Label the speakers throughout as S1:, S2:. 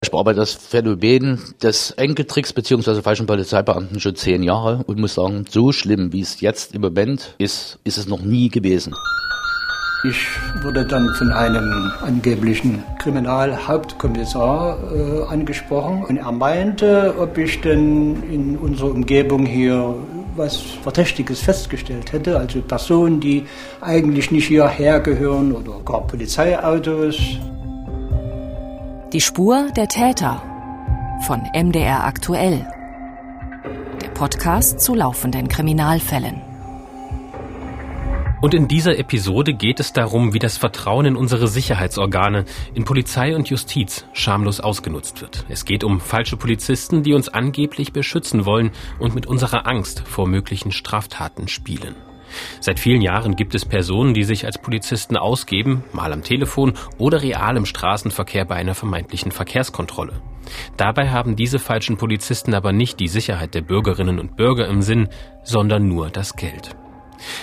S1: Ich bearbeite das Phänomen des Enkeltricks bzw. falschen Polizeibeamten schon zehn Jahre und muss sagen, so schlimm wie es jetzt im Moment ist, ist es noch nie gewesen.
S2: Ich wurde dann von einem angeblichen Kriminalhauptkommissar äh, angesprochen und er meinte, ob ich denn in unserer Umgebung hier was Verdächtiges festgestellt hätte, also Personen, die eigentlich nicht hierher gehören oder gar Polizeiautos.
S3: Die Spur der Täter von MDR aktuell. Der Podcast zu laufenden Kriminalfällen.
S4: Und in dieser Episode geht es darum, wie das Vertrauen in unsere Sicherheitsorgane, in Polizei und Justiz schamlos ausgenutzt wird. Es geht um falsche Polizisten, die uns angeblich beschützen wollen und mit unserer Angst vor möglichen Straftaten spielen. Seit vielen Jahren gibt es Personen, die sich als Polizisten ausgeben, mal am Telefon oder real im Straßenverkehr bei einer vermeintlichen Verkehrskontrolle. Dabei haben diese falschen Polizisten aber nicht die Sicherheit der Bürgerinnen und Bürger im Sinn, sondern nur das Geld.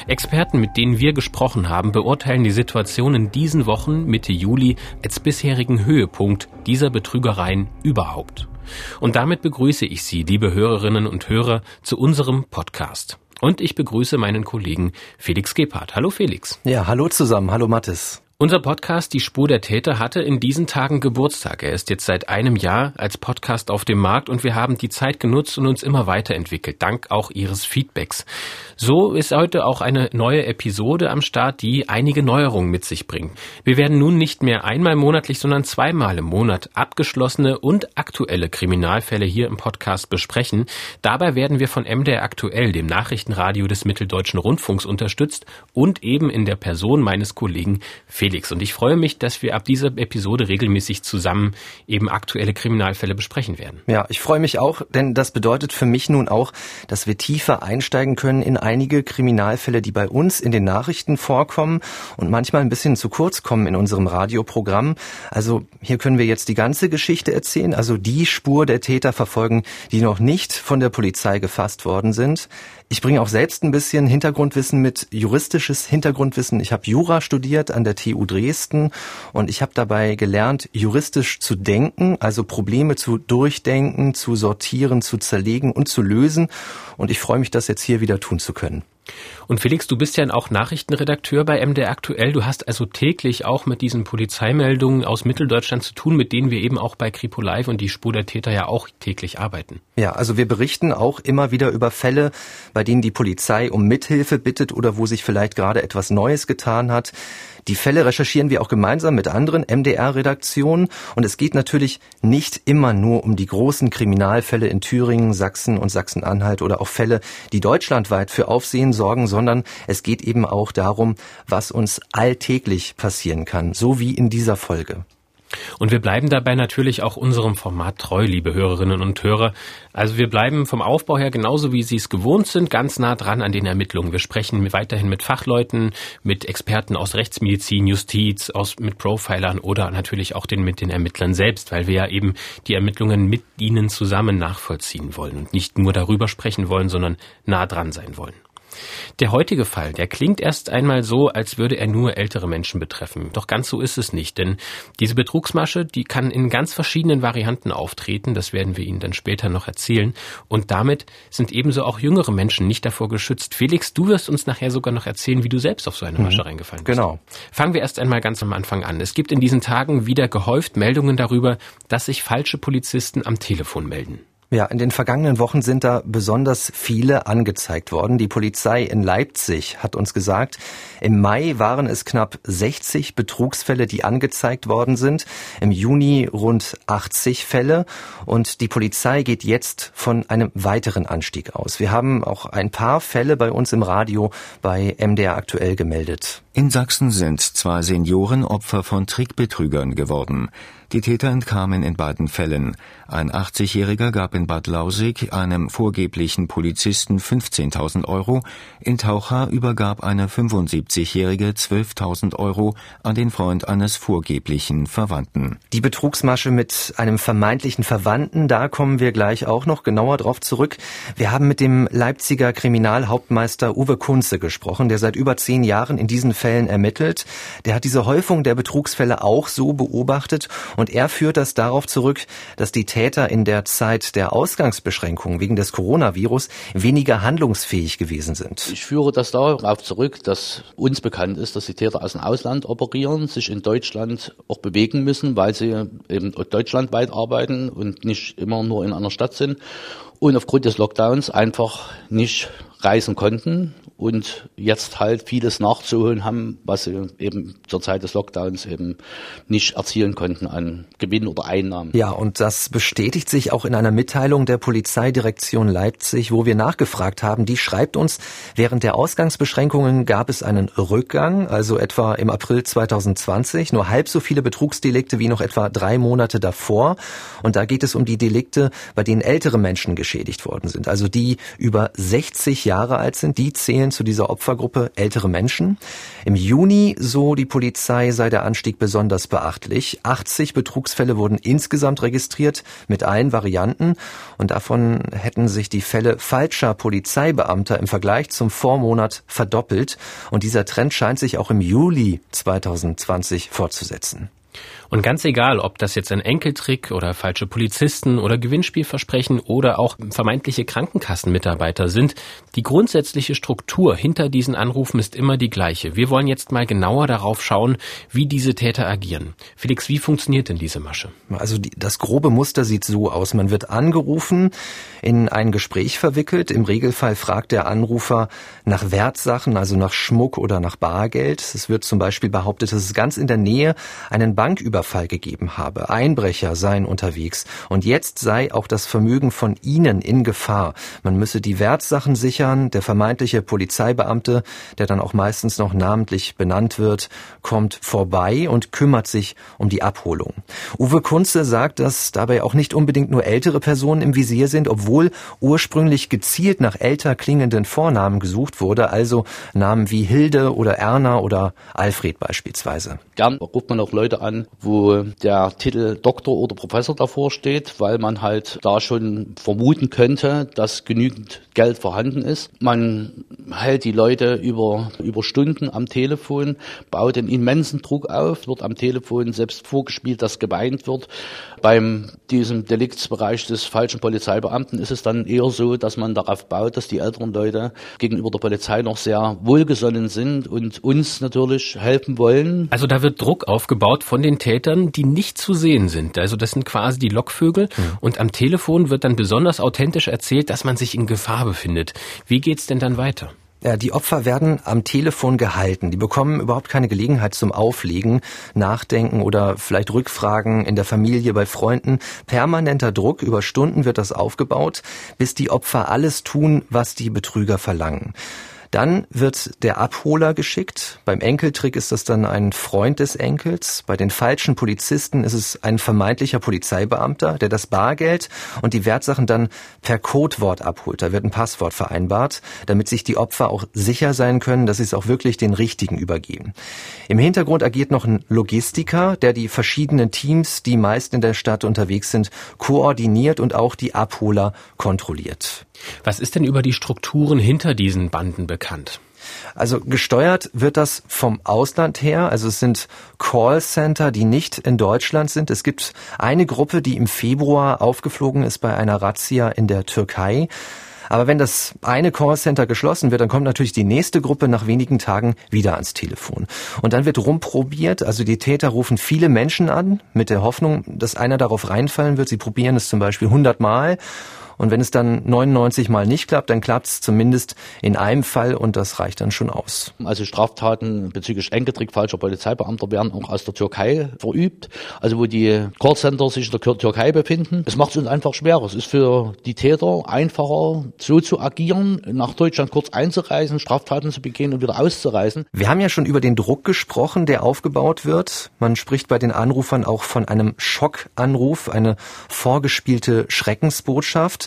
S4: Experten, mit denen wir gesprochen haben, beurteilen die Situation in diesen Wochen Mitte Juli als bisherigen Höhepunkt dieser Betrügereien überhaupt. Und damit begrüße ich Sie, liebe Hörerinnen und Hörer, zu unserem Podcast. Und ich begrüße meinen Kollegen Felix Gebhardt. Hallo Felix.
S5: Ja, hallo zusammen. Hallo Mathis.
S4: Unser Podcast Die Spur der Täter hatte in diesen Tagen Geburtstag. Er ist jetzt seit einem Jahr als Podcast auf dem Markt und wir haben die Zeit genutzt und uns immer weiterentwickelt, dank auch Ihres Feedbacks. So ist heute auch eine neue Episode am Start, die einige Neuerungen mit sich bringt. Wir werden nun nicht mehr einmal monatlich, sondern zweimal im Monat abgeschlossene und aktuelle Kriminalfälle hier im Podcast besprechen. Dabei werden wir von MDR aktuell, dem Nachrichtenradio des Mitteldeutschen Rundfunks unterstützt und eben in der Person meines Kollegen. Und ich freue mich, dass wir ab dieser Episode regelmäßig zusammen eben aktuelle Kriminalfälle besprechen werden.
S5: Ja, ich freue mich auch, denn das bedeutet für mich nun auch, dass wir tiefer einsteigen können in einige Kriminalfälle, die bei uns in den Nachrichten vorkommen und manchmal ein bisschen zu kurz kommen in unserem Radioprogramm. Also hier können wir jetzt die ganze Geschichte erzählen, also die Spur der Täter verfolgen, die noch nicht von der Polizei gefasst worden sind. Ich bringe auch selbst ein bisschen Hintergrundwissen mit, juristisches Hintergrundwissen. Ich habe Jura studiert an der TU Dresden und ich habe dabei gelernt, juristisch zu denken, also Probleme zu durchdenken, zu sortieren, zu zerlegen und zu lösen. Und ich freue mich, das jetzt hier wieder tun zu können.
S4: Und Felix, du bist ja auch Nachrichtenredakteur bei MDR aktuell. Du hast also täglich auch mit diesen Polizeimeldungen aus Mitteldeutschland zu tun, mit denen wir eben auch bei Kripo Live und die Spur der Täter ja auch täglich arbeiten.
S5: Ja, also wir berichten auch immer wieder über Fälle, bei denen die Polizei um Mithilfe bittet oder wo sich vielleicht gerade etwas Neues getan hat. Die Fälle recherchieren wir auch gemeinsam mit anderen MDR-Redaktionen und es geht natürlich nicht immer nur um die großen Kriminalfälle in Thüringen, Sachsen und Sachsen-Anhalt oder auch Fälle, die deutschlandweit für Aufsehen sorgen, sondern es geht eben auch darum, was uns alltäglich passieren kann, so wie in dieser Folge.
S4: Und wir bleiben dabei natürlich auch unserem Format treu, liebe Hörerinnen und Hörer. Also wir bleiben vom Aufbau her genauso wie Sie es gewohnt sind, ganz nah dran an den Ermittlungen. Wir sprechen weiterhin mit Fachleuten, mit Experten aus Rechtsmedizin, Justiz, aus, mit Profilern oder natürlich auch den, mit den Ermittlern selbst, weil wir ja eben die Ermittlungen mit ihnen zusammen nachvollziehen wollen und nicht nur darüber sprechen wollen, sondern nah dran sein wollen. Der heutige Fall, der klingt erst einmal so, als würde er nur ältere Menschen betreffen. Doch ganz so ist es nicht, denn diese Betrugsmasche, die kann in ganz verschiedenen Varianten auftreten, das werden wir Ihnen dann später noch erzählen, und damit sind ebenso auch jüngere Menschen nicht davor geschützt. Felix, du wirst uns nachher sogar noch erzählen, wie du selbst auf so eine Masche mhm. reingefallen bist.
S5: Genau.
S4: Fangen wir erst einmal ganz am Anfang an. Es gibt in diesen Tagen wieder gehäuft Meldungen darüber, dass sich falsche Polizisten am Telefon melden.
S5: Ja, in den vergangenen Wochen sind da besonders viele angezeigt worden. Die Polizei in Leipzig hat uns gesagt, im Mai waren es knapp 60 Betrugsfälle, die angezeigt worden sind. Im Juni rund 80 Fälle. Und die Polizei geht jetzt von einem weiteren Anstieg aus. Wir haben auch ein paar Fälle bei uns im Radio bei MDR aktuell gemeldet.
S6: In Sachsen sind zwei Senioren Opfer von Trickbetrügern geworden. Die Täter entkamen in beiden Fällen. Ein 80-Jähriger gab in Bad Lausig einem vorgeblichen Polizisten 15.000 Euro. In Taucher übergab eine 75-Jährige 12.000 Euro an den Freund eines vorgeblichen Verwandten.
S5: Die Betrugsmasche mit einem vermeintlichen Verwandten, da kommen wir gleich auch noch genauer drauf zurück. Wir haben mit dem Leipziger Kriminalhauptmeister Uwe Kunze gesprochen, der seit über zehn Jahren in diesen Fällen ermittelt. Der hat diese Häufung der Betrugsfälle auch so beobachtet und Und er führt das darauf zurück, dass die Täter in der Zeit der Ausgangsbeschränkungen wegen des Coronavirus weniger handlungsfähig gewesen sind.
S1: Ich führe das darauf zurück, dass uns bekannt ist, dass die Täter aus dem Ausland operieren, sich in Deutschland auch bewegen müssen, weil sie eben deutschlandweit arbeiten und nicht immer nur in einer Stadt sind und aufgrund des Lockdowns einfach nicht reisen konnten und jetzt halt vieles nachzuholen haben, was sie eben zur Zeit des Lockdowns eben nicht erzielen konnten an Gewinn oder Einnahmen.
S5: Ja, und das bestätigt sich auch in einer Mitteilung der Polizeidirektion Leipzig, wo wir nachgefragt haben. Die schreibt uns, während der Ausgangsbeschränkungen gab es einen Rückgang, also etwa im April 2020, nur halb so viele Betrugsdelikte wie noch etwa drei Monate davor. Und da geht es um die Delikte, bei denen ältere Menschen geschädigt worden sind, also die über 60 Jahre alt sind, die zählen zu dieser Opfergruppe ältere Menschen. Im Juni, so die Polizei, sei der Anstieg besonders beachtlich. 80 Betrugsfälle wurden insgesamt registriert mit allen Varianten und davon hätten sich die Fälle falscher Polizeibeamter im Vergleich zum Vormonat verdoppelt und dieser Trend scheint sich auch im Juli 2020 fortzusetzen.
S4: Und ganz egal, ob das jetzt ein Enkeltrick oder falsche Polizisten oder Gewinnspielversprechen oder auch vermeintliche Krankenkassenmitarbeiter sind, die grundsätzliche Struktur hinter diesen Anrufen ist immer die gleiche. Wir wollen jetzt mal genauer darauf schauen, wie diese Täter agieren. Felix, wie funktioniert denn diese Masche?
S5: Also die, das grobe Muster sieht so aus. Man wird angerufen, in ein Gespräch verwickelt. Im Regelfall fragt der Anrufer nach Wertsachen, also nach Schmuck oder nach Bargeld. Es wird zum Beispiel behauptet, dass es ganz in der Nähe einen Banküberfall Überfall gegeben habe. Einbrecher seien unterwegs und jetzt sei auch das Vermögen von ihnen in Gefahr. Man müsse die Wertsachen sichern. Der vermeintliche Polizeibeamte, der dann auch meistens noch namentlich benannt wird, kommt vorbei und kümmert sich um die Abholung. Uwe Kunze sagt, dass dabei auch nicht unbedingt nur ältere Personen im Visier sind, obwohl ursprünglich gezielt nach älter klingenden Vornamen gesucht wurde, also Namen wie Hilde oder Erna oder Alfred beispielsweise.
S1: Gern ruft man auch Leute an, wo der Titel Doktor oder Professor davor steht, weil man halt da schon vermuten könnte, dass genügend Geld vorhanden ist. Man hält die Leute über, über Stunden am Telefon, baut einen immensen Druck auf, wird am Telefon selbst vorgespielt, dass geweint wird. Beim diesem Deliktsbereich des falschen Polizeibeamten ist es dann eher so, dass man darauf baut, dass die älteren Leute gegenüber der Polizei noch sehr wohlgesonnen sind und uns natürlich helfen wollen.
S4: Also da wird Druck aufgebaut von den Tätern, die nicht zu sehen sind. Also das sind quasi die Lockvögel. Mhm. Und am Telefon wird dann besonders authentisch erzählt, dass man sich in Gefahr befindet. Wie geht's denn dann weiter?
S5: Ja, die Opfer werden am Telefon gehalten. Die bekommen überhaupt keine Gelegenheit zum Auflegen, Nachdenken oder vielleicht Rückfragen in der Familie, bei Freunden. Permanenter Druck, über Stunden wird das aufgebaut, bis die Opfer alles tun, was die Betrüger verlangen. Dann wird der Abholer geschickt. Beim Enkeltrick ist das dann ein Freund des Enkels. Bei den falschen Polizisten ist es ein vermeintlicher Polizeibeamter, der das Bargeld und die Wertsachen dann per Codewort abholt. Da wird ein Passwort vereinbart, damit sich die Opfer auch sicher sein können, dass sie es auch wirklich den richtigen übergeben. Im Hintergrund agiert noch ein Logistiker, der die verschiedenen Teams, die meist in der Stadt unterwegs sind, koordiniert und auch die Abholer kontrolliert.
S4: Was ist denn über die Strukturen hinter diesen Banden bekannt?
S5: Also gesteuert wird das vom Ausland her. Also es sind Callcenter, die nicht in Deutschland sind. Es gibt eine Gruppe, die im Februar aufgeflogen ist bei einer Razzia in der Türkei. Aber wenn das eine Callcenter geschlossen wird, dann kommt natürlich die nächste Gruppe nach wenigen Tagen wieder ans Telefon. Und dann wird rumprobiert, also die Täter rufen viele Menschen an mit der Hoffnung, dass einer darauf reinfallen wird. Sie probieren es zum Beispiel 100 Mal und wenn es dann 99 Mal nicht klappt, dann klappt es zumindest in einem Fall und das reicht dann schon aus.
S1: Also Straftaten bezüglich Enkeltrick falscher Polizeibeamter werden auch aus der Türkei verübt, also wo die Callcenter sich in der Türkei befinden. Es macht es uns einfach schwerer. Es ist für die Täter einfacher, so zu agieren, nach Deutschland kurz einzureisen, Straftaten zu begehen und wieder auszureisen.
S5: Wir haben ja schon über den Druck gesprochen, der aufgebaut wird. Man spricht bei den Anrufern auch von einem Schockanruf, eine vorgespielte Schreckensbotschaft.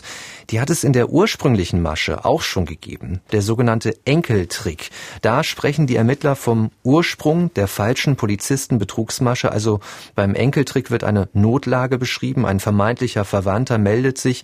S5: Die hat es in der ursprünglichen Masche auch schon gegeben. Der sogenannte Enkeltrick. Da sprechen die Ermittler vom Ursprung der falschen Polizistenbetrugsmasche. Also beim Enkeltrick wird eine Notlage beschrieben. Ein vermeintlicher Verwandter meldet sich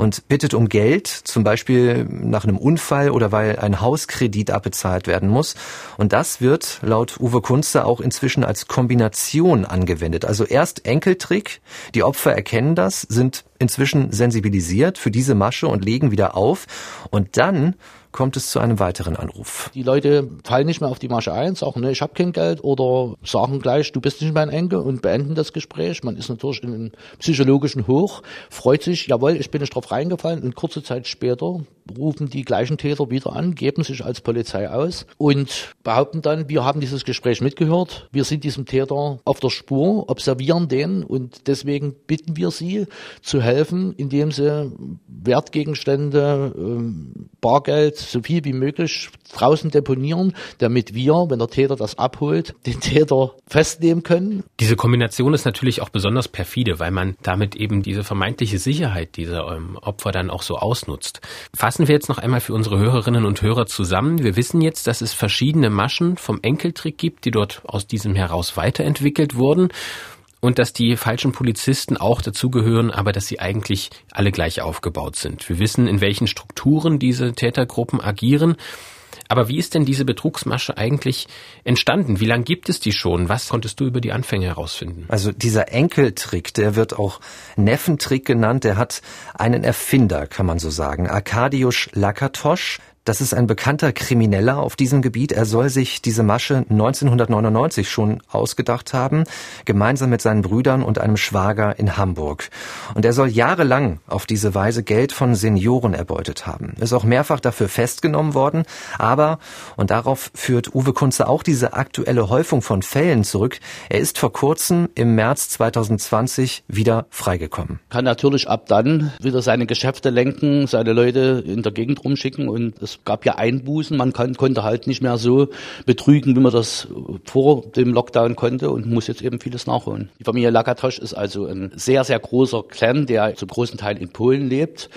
S5: und bittet um Geld, zum Beispiel nach einem Unfall oder weil ein Hauskredit abbezahlt werden muss. Und das wird laut Uwe Kunze auch inzwischen als Kombination angewendet. Also erst Enkeltrick, die Opfer erkennen das, sind inzwischen sensibilisiert für diese Masche und legen wieder auf. Und dann kommt es zu einem weiteren Anruf.
S1: Die Leute fallen nicht mehr auf die Masche ein, sagen, ne, ich habe kein Geld oder sagen gleich, du bist nicht mein Enkel und beenden das Gespräch. Man ist natürlich in einem psychologischen Hoch, freut sich, jawohl, ich bin nicht drauf reingefallen und kurze Zeit später rufen die gleichen Täter wieder an, geben sich als Polizei aus und behaupten dann, wir haben dieses Gespräch mitgehört, wir sind diesem Täter auf der Spur, observieren den und deswegen bitten wir sie zu helfen, indem sie Wertgegenstände, ähm, Bargeld, so viel wie möglich draußen deponieren, damit wir, wenn der Täter das abholt, den Täter festnehmen können.
S4: Diese Kombination ist natürlich auch besonders perfide, weil man damit eben diese vermeintliche Sicherheit dieser ähm, Opfer dann auch so ausnutzt. Fassen wir jetzt noch einmal für unsere Hörerinnen und Hörer zusammen. Wir wissen jetzt, dass es verschiedene Maschen vom Enkeltrick gibt, die dort aus diesem heraus weiterentwickelt wurden und dass die falschen Polizisten auch dazugehören, aber dass sie eigentlich alle gleich aufgebaut sind. Wir wissen, in welchen Strukturen diese Tätergruppen agieren. Aber wie ist denn diese Betrugsmasche eigentlich entstanden? Wie lange gibt es die schon? Was konntest du über die Anfänge herausfinden?
S5: Also dieser Enkeltrick, der wird auch Neffentrick genannt, der hat einen Erfinder, kann man so sagen. Arkadiusz Lakatosch, das ist ein bekannter Krimineller auf diesem Gebiet. Er soll sich diese Masche 1999 schon ausgedacht haben, gemeinsam mit seinen Brüdern und einem Schwager in Hamburg. Und er soll jahrelang auf diese Weise Geld von Senioren erbeutet haben. Ist auch mehrfach dafür festgenommen worden. Aber, und darauf führt Uwe Kunze auch diese aktuelle Häufung von Fällen zurück, er ist vor kurzem im März 2020 wieder freigekommen.
S1: Kann natürlich ab dann wieder seine Geschäfte lenken, seine Leute in der Gegend rumschicken und es gab ja Einbußen, man kann, konnte halt nicht mehr so betrügen, wie man das vor dem Lockdown konnte und muss jetzt eben vieles nachholen. Die Familie Lakatosch ist also ein sehr, sehr großer Clan, der zum großen Teil in Polen lebt.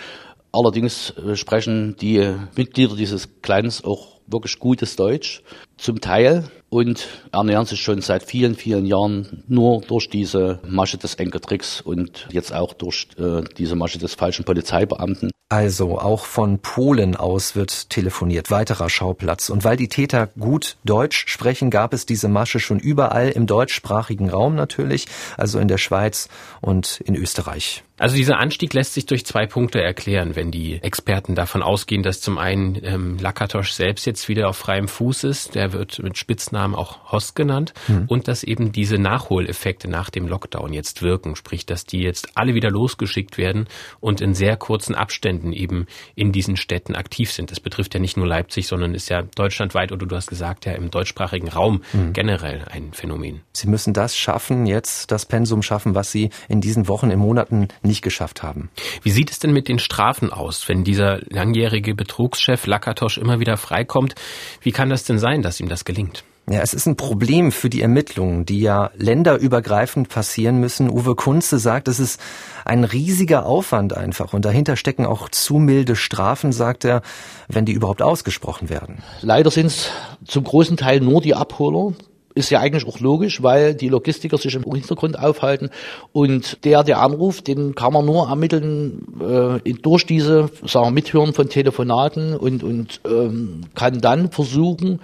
S1: Allerdings äh, sprechen die Mitglieder dieses Clans auch wirklich gutes Deutsch, zum Teil, und ernähren sich schon seit vielen, vielen Jahren nur durch diese Masche des Enkeltricks und jetzt auch durch äh, diese Masche des falschen Polizeibeamten.
S5: Also auch von Polen aus wird telefoniert, weiterer Schauplatz. Und weil die Täter gut Deutsch sprechen, gab es diese Masche schon überall im deutschsprachigen Raum natürlich, also in der Schweiz und in Österreich.
S4: Also dieser Anstieg lässt sich durch zwei Punkte erklären, wenn die Experten davon ausgehen, dass zum einen ähm, Lakatosch selbst jetzt wieder auf freiem Fuß ist, der wird mit Spitznamen auch Host genannt, hm. und dass eben diese Nachholeffekte nach dem Lockdown jetzt wirken, sprich, dass die jetzt alle wieder losgeschickt werden und in sehr kurzen Abständen eben in diesen Städten aktiv sind. Das betrifft ja nicht nur Leipzig, sondern ist ja deutschlandweit oder du hast gesagt, ja im deutschsprachigen Raum hm. generell ein Phänomen.
S5: Sie müssen das schaffen, jetzt das Pensum schaffen, was Sie in diesen Wochen, in Monaten nicht geschafft haben.
S4: Wie sieht es denn mit den Strafen aus, wenn dieser langjährige Betrugschef Lakatosch immer wieder freikommt? Wie kann das denn sein, dass ihm das gelingt?
S5: Ja, es ist ein Problem für die Ermittlungen, die ja länderübergreifend passieren müssen. Uwe Kunze sagt, es ist ein riesiger Aufwand einfach und dahinter stecken auch zu milde Strafen, sagt er, wenn die überhaupt ausgesprochen werden.
S1: Leider sind es zum großen Teil nur die Abholer, ist ja eigentlich auch logisch, weil die Logistiker sich im Hintergrund aufhalten und der, der anruft, den kann man nur ermitteln äh, durch diese, sagen wir, Mithören von Telefonaten und, und ähm, kann dann versuchen,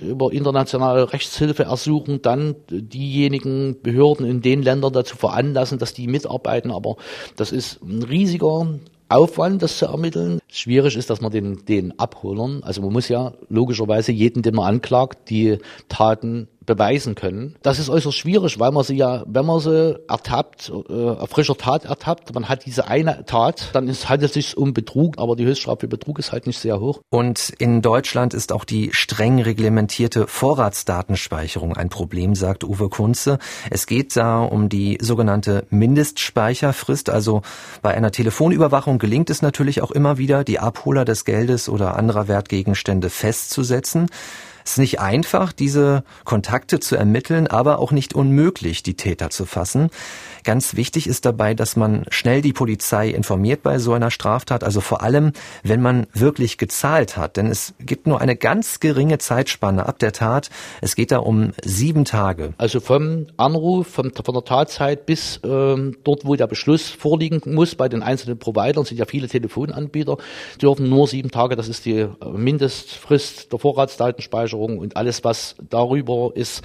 S1: über internationale Rechtshilfe ersuchen, dann diejenigen Behörden in den Ländern dazu veranlassen, dass die mitarbeiten. Aber das ist ein riesiger Aufwand, das zu ermitteln. Schwierig ist, dass man den, den Abholern, also man muss ja logischerweise jeden, den man anklagt, die Taten beweisen können. Das ist äußerst schwierig, weil man sie ja, wenn man sie ertappt, äh, auf frischer Tat ertappt, man hat diese eine Tat, dann ist, handelt es sich um Betrug, aber die Höchststrafe für Betrug ist halt nicht sehr hoch.
S5: Und in Deutschland ist auch die streng reglementierte Vorratsdatenspeicherung ein Problem, sagt Uwe Kunze. Es geht da um die sogenannte Mindestspeicherfrist, also bei einer Telefonüberwachung gelingt es natürlich auch immer wieder, die Abholer des Geldes oder anderer Wertgegenstände festzusetzen. Es ist nicht einfach, diese Kontakte zu ermitteln, aber auch nicht unmöglich, die Täter zu fassen. Ganz wichtig ist dabei, dass man schnell die Polizei informiert bei so einer Straftat, also vor allem, wenn man wirklich gezahlt hat. Denn es gibt nur eine ganz geringe Zeitspanne ab der Tat. Es geht da um sieben Tage.
S1: Also vom Anruf, vom, von der Tatzeit bis ähm, dort, wo der Beschluss vorliegen muss, bei den einzelnen Providern sind ja viele Telefonanbieter, dürfen nur sieben Tage, das ist die Mindestfrist der Vorratsdatenspeicherung und alles, was darüber ist,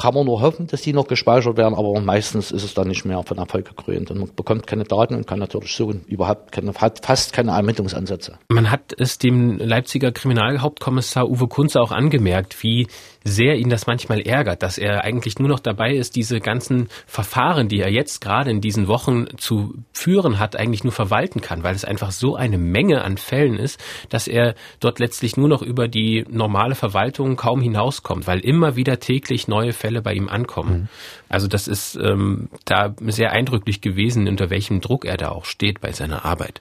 S1: kann man nur hoffen, dass die noch gespeichert werden, aber meistens ist es dann nicht mehr von Erfolg gekrönt und man bekommt keine Daten und kann natürlich so überhaupt keine, hat fast keine Ermittlungsansätze.
S4: Man hat es dem Leipziger Kriminalhauptkommissar Uwe Kunze auch angemerkt, wie sehr ihn das manchmal ärgert, dass er eigentlich nur noch dabei ist, diese ganzen Verfahren, die er jetzt gerade in diesen Wochen zu führen hat, eigentlich nur verwalten kann, weil es einfach so eine Menge an Fällen ist, dass er dort letztlich nur noch über die normale Verwaltung kaum hinauskommt, weil immer wieder täglich neue Fälle bei ihm ankommen. Mhm. Also das ist ähm, da sehr eindrücklich gewesen, unter welchem Druck er da auch steht bei seiner Arbeit.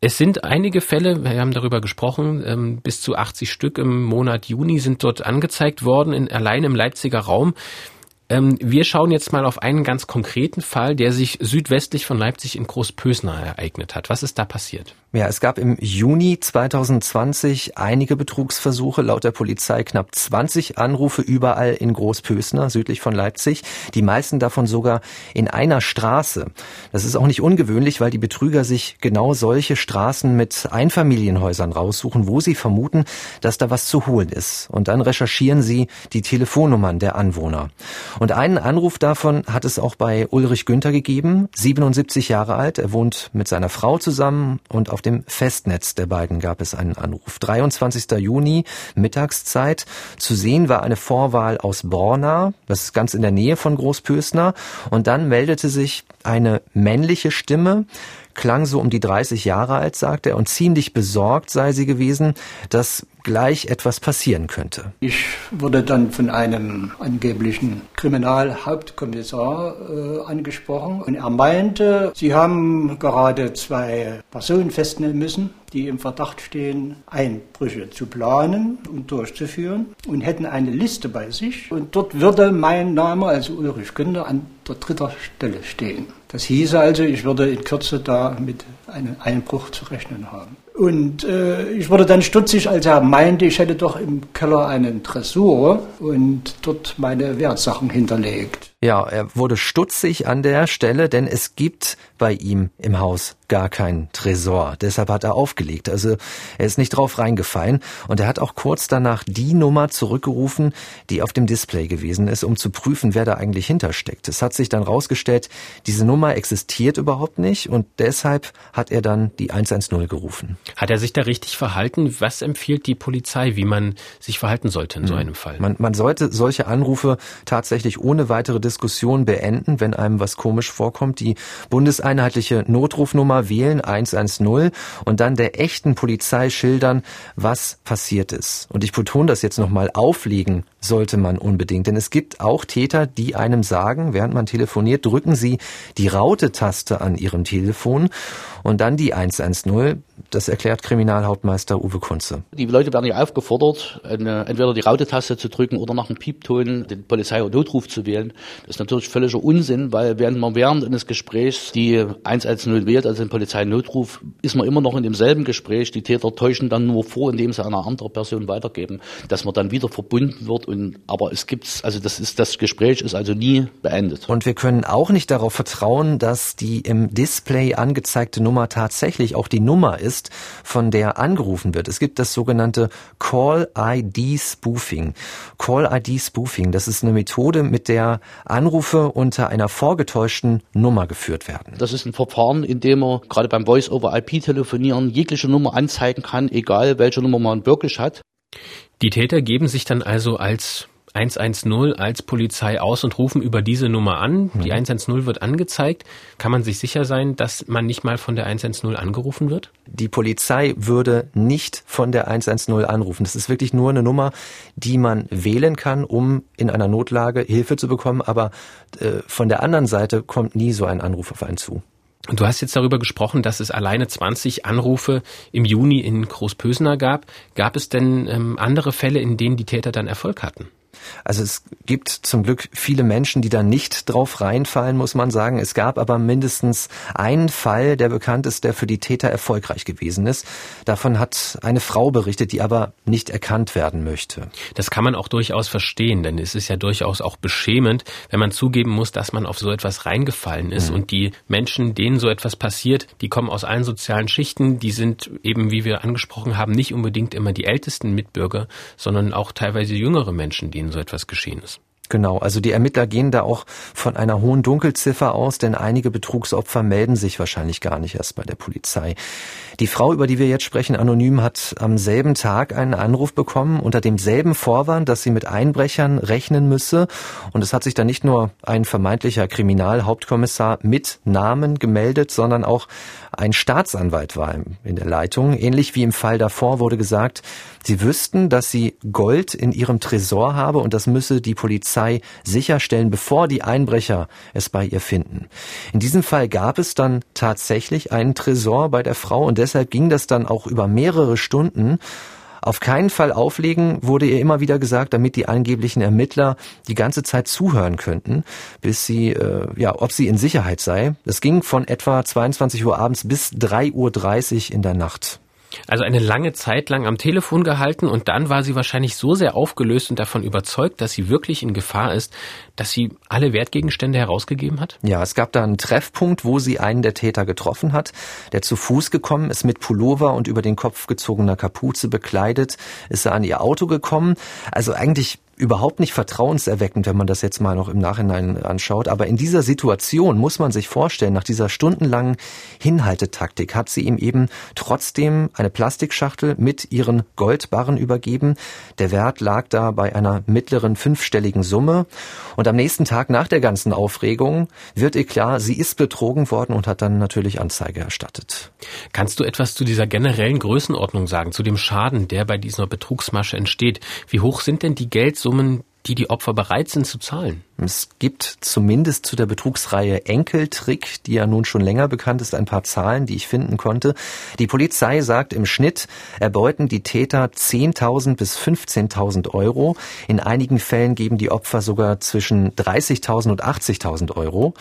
S4: Es sind einige Fälle, wir haben darüber gesprochen, ähm, bis zu 80 Stück im Monat Juni sind dort angezeigt worden, in, allein im Leipziger Raum. Ähm, wir schauen jetzt mal auf einen ganz konkreten Fall, der sich südwestlich von Leipzig in Großpösner ereignet hat. Was ist da passiert?
S5: Ja, es gab im Juni 2020 einige Betrugsversuche, laut der Polizei knapp 20 Anrufe überall in Großpösner, südlich von Leipzig, die meisten davon sogar in einer Straße. Das ist auch nicht ungewöhnlich, weil die Betrüger sich genau solche Straßen mit Einfamilienhäusern raussuchen, wo sie vermuten, dass da was zu holen ist. Und dann recherchieren sie die Telefonnummern der Anwohner. Und einen Anruf davon hat es auch bei Ulrich Günther gegeben, 77 Jahre alt. Er wohnt mit seiner Frau zusammen und auf dem Festnetz der beiden gab es einen Anruf. 23. Juni, Mittagszeit. Zu sehen war eine Vorwahl aus Borna, das ist ganz in der Nähe von Großpösner. Und dann meldete sich eine männliche Stimme, klang so um die 30 Jahre alt, sagt er, und ziemlich besorgt sei sie gewesen, dass gleich etwas passieren könnte.
S2: Ich wurde dann von einem angeblichen Kriminalhauptkommissar äh, angesprochen und er meinte, Sie haben gerade zwei Personen festnehmen müssen, die im Verdacht stehen, Einbrüche zu planen und durchzuführen und hätten eine Liste bei sich und dort würde mein Name, also Ulrich Günther, an der dritten Stelle stehen. Das hieße also, ich würde in Kürze da mit einem Einbruch zu rechnen haben. Und äh, ich wurde dann stutzig, als er meinte, ich hätte doch im Keller einen Tresor und dort meine Wertsachen hinterlegt.
S5: Ja, er wurde stutzig an der Stelle, denn es gibt bei ihm im Haus gar keinen Tresor. Deshalb hat er aufgelegt. Also er ist nicht drauf reingefallen. Und er hat auch kurz danach die Nummer zurückgerufen, die auf dem Display gewesen ist, um zu prüfen, wer da eigentlich hintersteckt. Es hat sich dann rausgestellt, diese Nummer existiert überhaupt nicht und deshalb hat er dann die 110 gerufen.
S4: Hat er sich da richtig verhalten? Was empfiehlt die Polizei, wie man sich verhalten sollte in so hm. einem Fall?
S5: Man, man sollte solche Anrufe tatsächlich ohne weitere Diskussion beenden, wenn einem was komisch vorkommt. Die bundeseinheitliche Notrufnummer wählen 110 und dann der echten Polizei schildern, was passiert ist. Und ich betone das jetzt nochmal, auflegen sollte man unbedingt. Denn es gibt auch Täter, die einem sagen, während man telefoniert, drücken sie die Raute-Taste an ihrem Telefon und dann die 110. Das erklärt Kriminalhauptmeister Uwe Kunze.
S1: Die Leute werden ja aufgefordert, entweder die Raute-Taste zu drücken oder nach einem Piepton den Polizei- und Notruf zu wählen. Das ist natürlich völliger Unsinn, weil während man während eines Gesprächs die 110 wählt, also den Polizei-Notruf, ist man immer noch in demselben Gespräch. Die Täter täuschen dann nur vor, indem sie einer anderen Person weitergeben, dass man dann wieder verbunden wird und aber es gibt's, also das ist das Gespräch ist also nie beendet.
S5: Und wir können auch nicht darauf vertrauen, dass die im Display angezeigte Nummer tatsächlich auch die Nummer ist, von der angerufen wird. Es gibt das sogenannte Call ID Spoofing. Call ID Spoofing, das ist eine Methode, mit der Anrufe unter einer vorgetäuschten Nummer geführt werden.
S1: Das ist ein Verfahren, in dem man gerade beim Voice-over-IP-Telefonieren jegliche Nummer anzeigen kann, egal welche Nummer man wirklich hat.
S4: Die Täter geben sich dann also als 110 als Polizei aus und rufen über diese Nummer an. Die 110 mhm. wird angezeigt. Kann man sich sicher sein, dass man nicht mal von der 110 angerufen wird?
S5: Die Polizei würde nicht von der 110 anrufen. Das ist wirklich nur eine Nummer, die man wählen kann, um in einer Notlage Hilfe zu bekommen. Aber äh, von der anderen Seite kommt nie so ein Anruf auf einen zu.
S4: Du hast jetzt darüber gesprochen, dass es alleine 20 Anrufe im Juni in Großpösener gab. Gab es denn ähm, andere Fälle, in denen die Täter dann Erfolg hatten?
S5: Also es gibt zum Glück viele Menschen, die da nicht drauf reinfallen, muss man sagen. Es gab aber mindestens einen Fall, der bekannt ist, der für die Täter erfolgreich gewesen ist. Davon hat eine Frau berichtet, die aber nicht erkannt werden möchte.
S4: Das kann man auch durchaus verstehen, denn es ist ja durchaus auch beschämend, wenn man zugeben muss, dass man auf so etwas reingefallen ist. Mhm. Und die Menschen, denen so etwas passiert, die kommen aus allen sozialen Schichten, die sind eben, wie wir angesprochen haben, nicht unbedingt immer die ältesten Mitbürger, sondern auch teilweise jüngere Menschen, denen so etwas geschehen ist.
S5: Genau, also die Ermittler gehen da auch von einer hohen Dunkelziffer aus, denn einige Betrugsopfer melden sich wahrscheinlich gar nicht erst bei der Polizei. Die Frau, über die wir jetzt sprechen, anonym, hat am selben Tag einen Anruf bekommen unter demselben Vorwand, dass sie mit Einbrechern rechnen müsse. Und es hat sich dann nicht nur ein vermeintlicher Kriminalhauptkommissar mit Namen gemeldet, sondern auch ein Staatsanwalt war in der Leitung. Ähnlich wie im Fall davor wurde gesagt, sie wüssten, dass sie Gold in ihrem Tresor habe und das müsse die Polizei sicherstellen, bevor die Einbrecher es bei ihr finden. In diesem Fall gab es dann tatsächlich einen Tresor bei der Frau und deshalb ging das dann auch über mehrere Stunden. Auf keinen Fall auflegen, wurde ihr immer wieder gesagt, damit die angeblichen Ermittler die ganze Zeit zuhören könnten, bis sie, äh, ja, ob sie in Sicherheit sei. Es ging von etwa 22 Uhr abends bis 3.30 Uhr in der Nacht.
S4: Also eine lange Zeit lang am Telefon gehalten und dann war sie wahrscheinlich so sehr aufgelöst und davon überzeugt, dass sie wirklich in Gefahr ist, dass sie alle Wertgegenstände herausgegeben hat?
S5: Ja, es gab da einen Treffpunkt, wo sie einen der Täter getroffen hat, der zu Fuß gekommen ist mit Pullover und über den Kopf gezogener Kapuze bekleidet, ist er an ihr Auto gekommen. Also eigentlich überhaupt nicht vertrauenserweckend, wenn man das jetzt mal noch im Nachhinein anschaut. Aber in dieser Situation muss man sich vorstellen, nach dieser stundenlangen Hinhaltetaktik hat sie ihm eben trotzdem eine Plastikschachtel mit ihren Goldbarren übergeben. Der Wert lag da bei einer mittleren fünfstelligen Summe. Und am nächsten Tag nach der ganzen Aufregung wird ihr klar, sie ist betrogen worden und hat dann natürlich Anzeige erstattet.
S4: Kannst du etwas zu dieser generellen Größenordnung sagen, zu dem Schaden, der bei dieser Betrugsmasche entsteht? Wie hoch sind denn die Geldsummen? Summen, die die Opfer bereit sind zu zahlen.
S5: Es gibt zumindest zu der Betrugsreihe Enkeltrick, die ja nun schon länger bekannt ist, ein paar Zahlen, die ich finden konnte. Die Polizei sagt, im Schnitt erbeuten die Täter 10.000 bis 15.000 Euro. In einigen Fällen geben die Opfer sogar zwischen 30.000 und 80.000 Euro.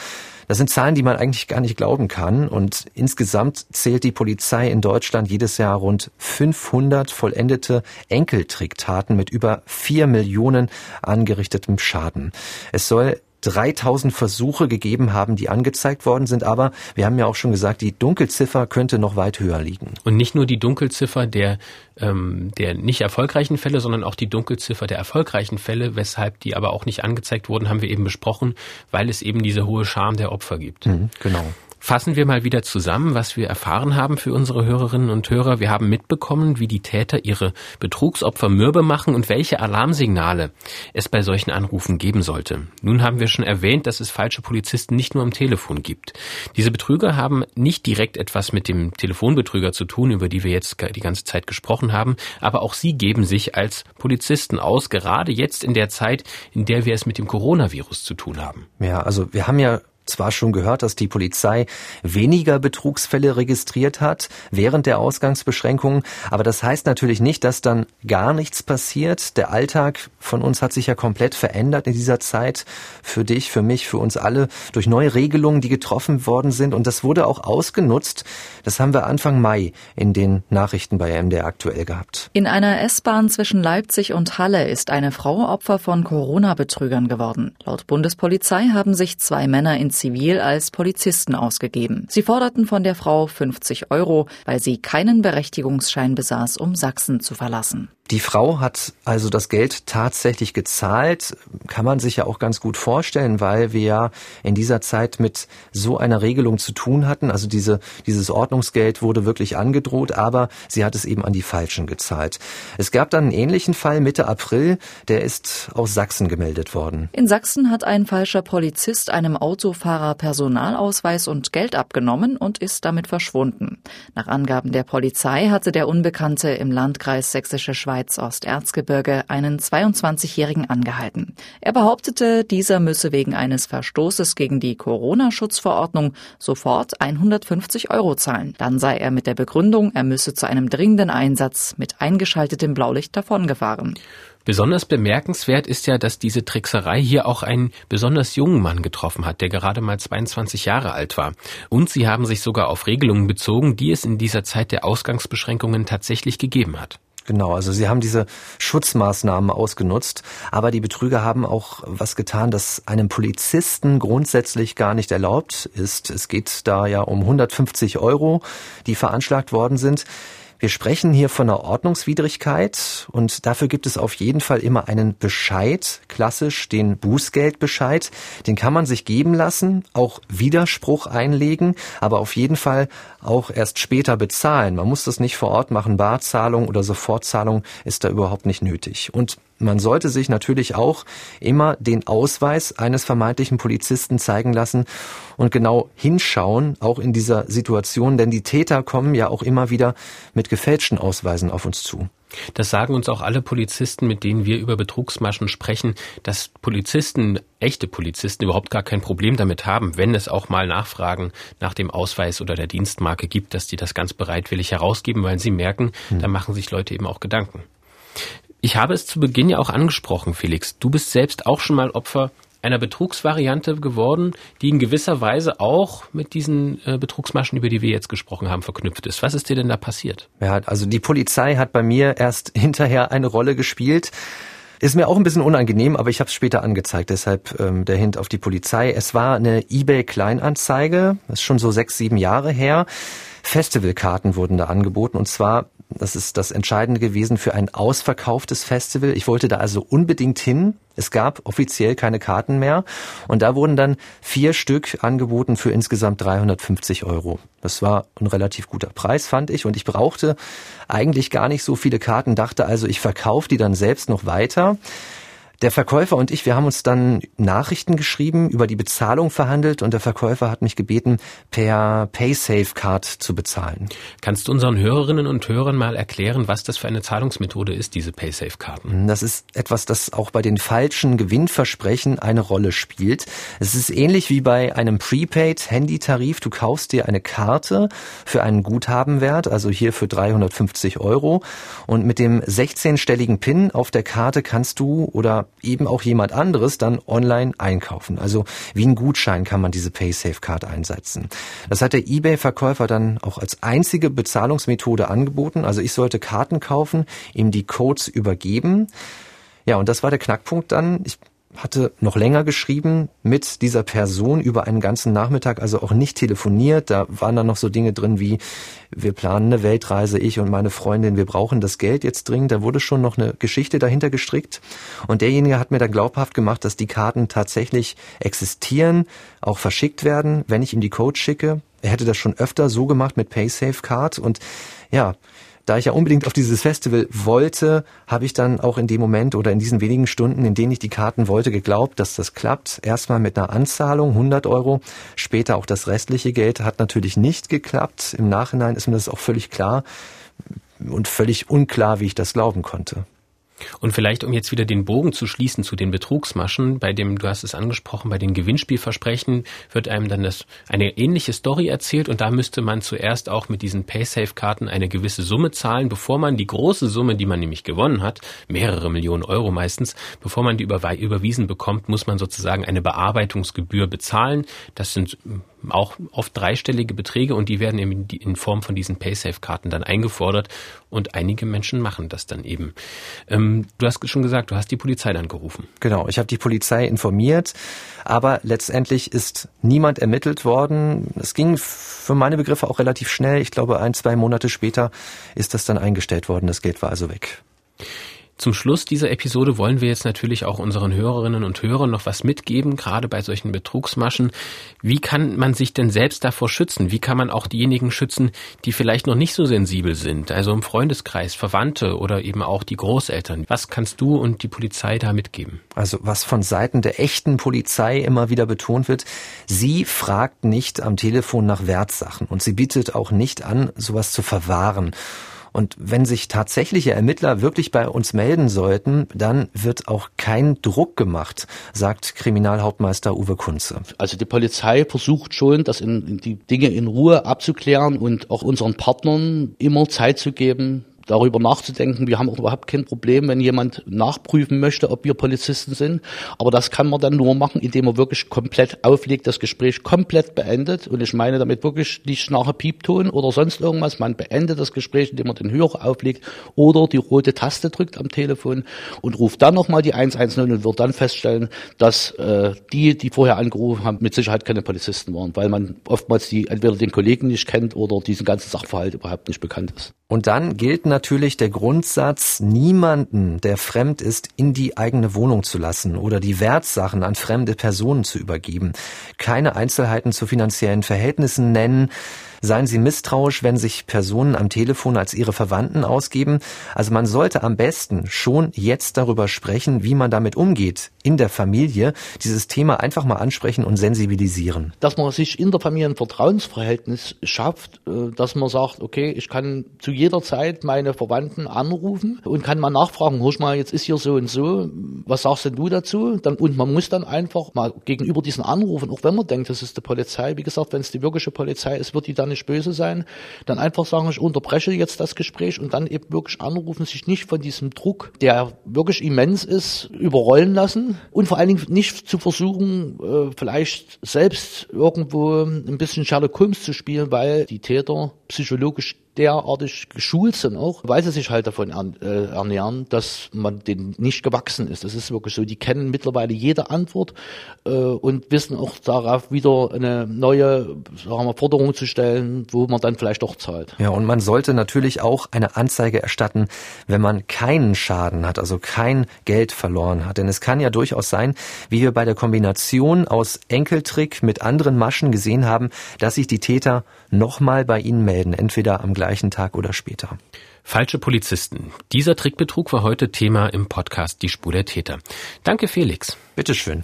S5: Das sind Zahlen, die man eigentlich gar nicht glauben kann. Und insgesamt zählt die Polizei in Deutschland jedes Jahr rund 500 vollendete Enkeltricktaten mit über vier Millionen angerichtetem Schaden. Es soll 3000 Versuche gegeben haben, die angezeigt worden sind. Aber wir haben ja auch schon gesagt, die Dunkelziffer könnte noch weit höher liegen.
S4: Und nicht nur die Dunkelziffer der, ähm, der nicht erfolgreichen Fälle, sondern auch die Dunkelziffer der erfolgreichen Fälle, weshalb die aber auch nicht angezeigt wurden, haben wir eben besprochen, weil es eben diese hohe Scham der Opfer gibt.
S5: Mhm, genau.
S4: Fassen wir mal wieder zusammen, was wir erfahren haben für unsere Hörerinnen und Hörer. Wir haben mitbekommen, wie die Täter ihre Betrugsopfer mürbe machen und welche Alarmsignale es bei solchen Anrufen geben sollte. Nun haben wir schon erwähnt, dass es falsche Polizisten nicht nur am Telefon gibt. Diese Betrüger haben nicht direkt etwas mit dem Telefonbetrüger zu tun, über die wir jetzt die ganze Zeit gesprochen haben, aber auch sie geben sich als Polizisten aus, gerade jetzt in der Zeit, in der wir es mit dem Coronavirus zu tun haben.
S5: Ja, also wir haben ja zwar schon gehört, dass die Polizei weniger Betrugsfälle registriert hat während der Ausgangsbeschränkungen, aber das heißt natürlich nicht, dass dann gar nichts passiert. Der Alltag von uns hat sich ja komplett verändert in dieser Zeit. Für dich, für mich, für uns alle durch neue Regelungen, die getroffen worden sind und das wurde auch ausgenutzt. Das haben wir Anfang Mai in den Nachrichten bei MDR aktuell gehabt.
S3: In einer S-Bahn zwischen Leipzig und Halle ist eine Frau Opfer von Corona-Betrügern geworden. Laut Bundespolizei haben sich zwei Männer in Zivil als Polizisten ausgegeben. Sie forderten von der Frau 50 Euro, weil sie keinen Berechtigungsschein besaß, um Sachsen zu verlassen.
S5: Die Frau hat also das Geld tatsächlich gezahlt, kann man sich ja auch ganz gut vorstellen, weil wir ja in dieser Zeit mit so einer Regelung zu tun hatten. Also diese, dieses Ordnungsgeld wurde wirklich angedroht, aber sie hat es eben an die Falschen gezahlt. Es gab dann einen ähnlichen Fall Mitte April, der ist aus Sachsen gemeldet worden.
S3: In Sachsen hat ein falscher Polizist einem Autofahrer Autofahrer Personalausweis und Geld abgenommen und ist damit verschwunden. Nach Angaben der Polizei hatte der Unbekannte im Landkreis Sächsische Schweiz Osterzgebirge einen 22-Jährigen angehalten. Er behauptete, dieser müsse wegen eines Verstoßes gegen die Corona-Schutzverordnung sofort 150 Euro zahlen. Dann sei er mit der Begründung, er müsse zu einem dringenden Einsatz mit eingeschaltetem Blaulicht davongefahren.
S4: Besonders bemerkenswert ist ja, dass diese Trickserei hier auch einen besonders jungen Mann getroffen hat, der gerade mal 22 Jahre alt war. Und sie haben sich sogar auf Regelungen bezogen, die es in dieser Zeit der Ausgangsbeschränkungen tatsächlich gegeben hat.
S5: Genau, also sie haben diese Schutzmaßnahmen ausgenutzt, aber die Betrüger haben auch was getan, das einem Polizisten grundsätzlich gar nicht erlaubt ist. Es geht da ja um 150 Euro, die veranschlagt worden sind. Wir sprechen hier von einer Ordnungswidrigkeit und dafür gibt es auf jeden Fall immer einen Bescheid, klassisch den Bußgeldbescheid. Den kann man sich geben lassen, auch Widerspruch einlegen, aber auf jeden Fall auch erst später bezahlen. Man muss das nicht vor Ort machen. Barzahlung oder Sofortzahlung ist da überhaupt nicht nötig. Und man sollte sich natürlich auch immer den Ausweis eines vermeintlichen Polizisten zeigen lassen und genau hinschauen, auch in dieser Situation, denn die Täter kommen ja auch immer wieder mit gefälschten Ausweisen auf uns zu.
S4: Das sagen uns auch alle Polizisten, mit denen wir über Betrugsmaschen sprechen, dass Polizisten, echte Polizisten überhaupt gar kein Problem damit haben, wenn es auch mal Nachfragen nach dem Ausweis oder der Dienstmarke gibt, dass die das ganz bereitwillig herausgeben, weil sie merken, hm. da machen sich Leute eben auch Gedanken. Ich habe es zu Beginn ja auch angesprochen, Felix. Du bist selbst auch schon mal Opfer einer Betrugsvariante geworden, die in gewisser Weise auch mit diesen äh, Betrugsmaschen, über die wir jetzt gesprochen haben, verknüpft ist. Was ist dir denn da passiert?
S5: Ja, also die Polizei hat bei mir erst hinterher eine Rolle gespielt. Ist mir auch ein bisschen unangenehm, aber ich habe es später angezeigt, deshalb ähm, der Hint auf die Polizei. Es war eine eBay-Kleinanzeige, ist schon so sechs, sieben Jahre her. Festivalkarten wurden da angeboten und zwar das ist das Entscheidende gewesen für ein ausverkauftes Festival. Ich wollte da also unbedingt hin. Es gab offiziell keine Karten mehr. Und da wurden dann vier Stück angeboten für insgesamt 350 Euro. Das war ein relativ guter Preis, fand ich. Und ich brauchte eigentlich gar nicht so viele Karten, dachte also, ich verkaufe die dann selbst noch weiter. Der Verkäufer und ich, wir haben uns dann Nachrichten geschrieben, über die Bezahlung verhandelt und der Verkäufer hat mich gebeten, per PaySafe-Card zu bezahlen.
S4: Kannst du unseren Hörerinnen und Hörern mal erklären, was das für eine Zahlungsmethode ist, diese PaySafe-Karten?
S5: Das ist etwas, das auch bei den falschen Gewinnversprechen eine Rolle spielt. Es ist ähnlich wie bei einem Prepaid-Handytarif. Du kaufst dir eine Karte für einen Guthabenwert, also hier für 350 Euro und mit dem 16-stelligen PIN auf der Karte kannst du oder eben auch jemand anderes dann online einkaufen. Also wie ein Gutschein kann man diese PaySafe-Card einsetzen. Das hat der eBay-Verkäufer dann auch als einzige Bezahlungsmethode angeboten. Also ich sollte Karten kaufen, ihm die Codes übergeben. Ja, und das war der Knackpunkt dann. Ich hatte noch länger geschrieben mit dieser Person über einen ganzen Nachmittag, also auch nicht telefoniert. Da waren dann noch so Dinge drin wie, wir planen eine Weltreise, ich und meine Freundin, wir brauchen das Geld jetzt dringend. Da wurde schon noch eine Geschichte dahinter gestrickt. Und derjenige hat mir dann glaubhaft gemacht, dass die Karten tatsächlich existieren, auch verschickt werden, wenn ich ihm die Codes schicke. Er hätte das schon öfter so gemacht mit PaySafe Card und ja, da ich ja unbedingt auf dieses Festival wollte, habe ich dann auch in dem Moment oder in diesen wenigen Stunden, in denen ich die Karten wollte, geglaubt, dass das klappt. Erstmal mit einer Anzahlung, 100 Euro, später auch das restliche Geld hat natürlich nicht geklappt. Im Nachhinein ist mir das auch völlig klar und völlig unklar, wie ich das glauben konnte.
S4: Und vielleicht, um jetzt wieder den Bogen zu schließen zu den Betrugsmaschen, bei dem, du hast es angesprochen, bei den Gewinnspielversprechen wird einem dann das, eine ähnliche Story erzählt und da müsste man zuerst auch mit diesen Paysafe-Karten eine gewisse Summe zahlen, bevor man die große Summe, die man nämlich gewonnen hat, mehrere Millionen Euro meistens, bevor man die überwiesen bekommt, muss man sozusagen eine Bearbeitungsgebühr bezahlen. Das sind auch oft dreistellige Beträge und die werden eben in Form von diesen Paysafe-Karten dann eingefordert und einige Menschen machen das dann eben. Ähm, du hast schon gesagt, du hast die Polizei dann gerufen.
S5: Genau, ich habe die Polizei informiert, aber letztendlich ist niemand ermittelt worden. Es ging für meine Begriffe auch relativ schnell. Ich glaube, ein, zwei Monate später ist das dann eingestellt worden. Das Geld war also weg.
S4: Zum Schluss dieser Episode wollen wir jetzt natürlich auch unseren Hörerinnen und Hörern noch was mitgeben, gerade bei solchen Betrugsmaschen. Wie kann man sich denn selbst davor schützen? Wie kann man auch diejenigen schützen, die vielleicht noch nicht so sensibel sind, also im Freundeskreis, Verwandte oder eben auch die Großeltern? Was kannst du und die Polizei da mitgeben?
S5: Also was von Seiten der echten Polizei immer wieder betont wird, sie fragt nicht am Telefon nach Wertsachen und sie bietet auch nicht an, sowas zu verwahren. Und wenn sich tatsächliche Ermittler wirklich bei uns melden sollten, dann wird auch kein Druck gemacht, sagt Kriminalhauptmeister Uwe Kunze.
S1: Also die Polizei versucht schon, das in, die Dinge in Ruhe abzuklären und auch unseren Partnern immer Zeit zu geben, darüber nachzudenken. Wir haben auch überhaupt kein Problem, wenn jemand nachprüfen möchte, ob wir Polizisten sind. Aber das kann man dann nur machen, indem er wirklich komplett auflegt, das Gespräch komplett beendet. Und ich meine damit wirklich nicht nachher Piepton oder sonst irgendwas. Man beendet das Gespräch, indem man den Hörer auflegt oder die rote Taste drückt am Telefon und ruft dann nochmal die 110 und wird dann feststellen, dass äh, die, die vorher angerufen haben, mit Sicherheit keine Polizisten waren, weil man oftmals die entweder den Kollegen nicht kennt oder diesen ganzen Sachverhalt überhaupt nicht bekannt ist.
S5: Und dann gilt natürlich der Grundsatz, niemanden, der fremd ist, in die eigene Wohnung zu lassen oder die Wertsachen an fremde Personen zu übergeben. Keine Einzelheiten zu finanziellen Verhältnissen nennen, Seien Sie misstrauisch, wenn sich Personen am Telefon als ihre Verwandten ausgeben. Also man sollte am besten schon jetzt darüber sprechen, wie man damit umgeht in der Familie. Dieses Thema einfach mal ansprechen und sensibilisieren.
S1: Dass man sich in der Familie ein Vertrauensverhältnis schafft, äh, dass man sagt, okay, ich kann zu jeder Zeit meine Verwandten anrufen und kann mal nachfragen, hör mal, jetzt ist hier so und so, was sagst denn du dazu? Dann, und man muss dann einfach mal gegenüber diesen Anrufen, auch wenn man denkt, das ist die Polizei, wie gesagt, wenn es die wirkliche Polizei ist, wird die dann nicht böse sein, dann einfach sagen, ich unterbreche jetzt das Gespräch und dann eben wirklich anrufen, sich nicht von diesem Druck, der wirklich immens ist, überrollen lassen und vor allen Dingen nicht zu versuchen, äh, vielleicht selbst irgendwo ein bisschen Sherlock Holmes zu spielen, weil die Täter psychologisch derartig geschult sind auch, weil sie sich halt davon äh, ernähren, dass man denen nicht gewachsen ist. Das ist wirklich so. Die kennen mittlerweile jede Antwort äh, und wissen auch darauf wieder eine neue sagen wir, Forderung zu stellen, wo man dann vielleicht doch zahlt.
S5: Ja, und man sollte natürlich auch eine Anzeige erstatten, wenn man keinen Schaden hat, also kein Geld verloren hat. Denn es kann ja durchaus sein, wie wir bei der Kombination aus Enkeltrick mit anderen Maschen gesehen haben, dass sich die Täter nochmal bei Ihnen melden, entweder am gleichen Tag oder später.
S4: Falsche Polizisten. Dieser Trickbetrug war heute Thema im Podcast Die Spur der Täter. Danke, Felix.
S5: Bitteschön.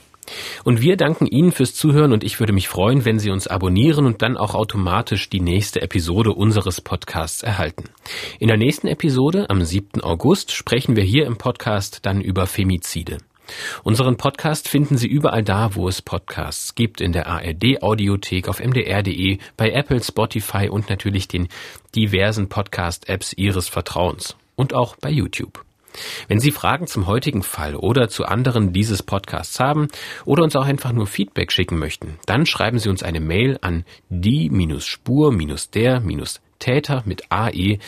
S4: Und wir danken Ihnen fürs Zuhören und ich würde mich freuen, wenn Sie uns abonnieren und dann auch automatisch die nächste Episode unseres Podcasts erhalten. In der nächsten Episode am 7. August sprechen wir hier im Podcast dann über Femizide. Unseren Podcast finden Sie überall da, wo es Podcasts gibt, in der ARD Audiothek, auf mdr.de, bei Apple, Spotify und natürlich den diversen Podcast-Apps Ihres Vertrauens und auch bei YouTube. Wenn Sie Fragen zum heutigen Fall oder zu anderen dieses Podcasts haben oder uns auch einfach nur Feedback schicken möchten, dann schreiben Sie uns eine Mail an die-spur-der-täter mit ae.mdr.de.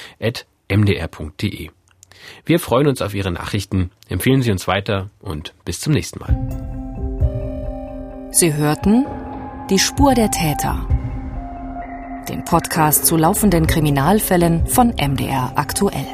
S4: Wir freuen uns auf Ihre Nachrichten, empfehlen Sie uns weiter und bis zum nächsten Mal.
S3: Sie hörten Die Spur der Täter. Den Podcast zu laufenden Kriminalfällen von MDR aktuell.